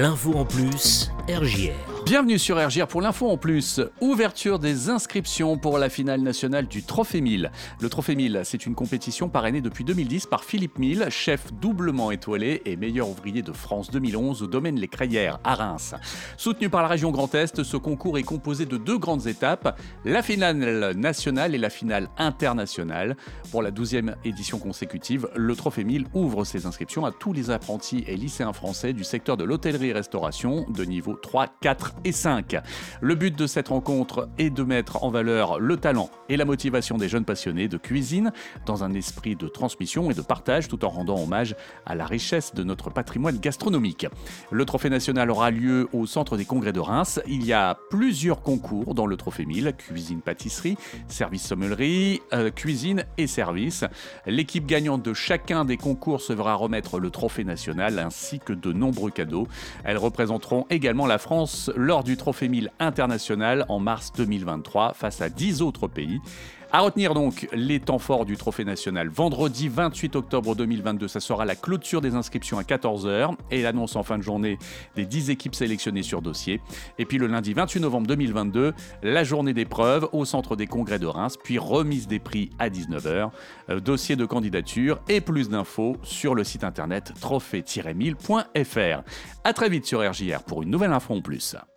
L'info en plus, RJR. Bienvenue sur RGR pour l'info en plus. Ouverture des inscriptions pour la finale nationale du Trophée 1000. Le Trophée 1000, c'est une compétition parrainée depuis 2010 par Philippe Mille, chef doublement étoilé et meilleur ouvrier de France 2011 au domaine Les Crayères à Reims. Soutenu par la région Grand Est, ce concours est composé de deux grandes étapes, la finale nationale et la finale internationale. Pour la 12e édition consécutive, le Trophée 1000 ouvre ses inscriptions à tous les apprentis et lycéens français du secteur de l'hôtellerie-restauration de niveau 3, 4 et 5. Le but de cette rencontre est de mettre en valeur le talent et la motivation des jeunes passionnés de cuisine dans un esprit de transmission et de partage tout en rendant hommage à la richesse de notre patrimoine gastronomique. Le trophée national aura lieu au centre des congrès de Reims. Il y a plusieurs concours dans le trophée 1000, cuisine pâtisserie, service sommellerie, euh, cuisine et service. L'équipe gagnante de chacun des concours se verra remettre le trophée national ainsi que de nombreux cadeaux. Elles représenteront également la France lors du Trophée 1000 international en mars 2023 face à 10 autres pays. À retenir donc les temps forts du Trophée national. Vendredi 28 octobre 2022, ça sera la clôture des inscriptions à 14h et l'annonce en fin de journée des 10 équipes sélectionnées sur dossier. Et puis le lundi 28 novembre 2022, la journée d'épreuve au centre des congrès de Reims, puis remise des prix à 19h. Euh, dossier de candidature et plus d'infos sur le site internet trophée-1000.fr. A très vite sur RJR pour une nouvelle info en plus.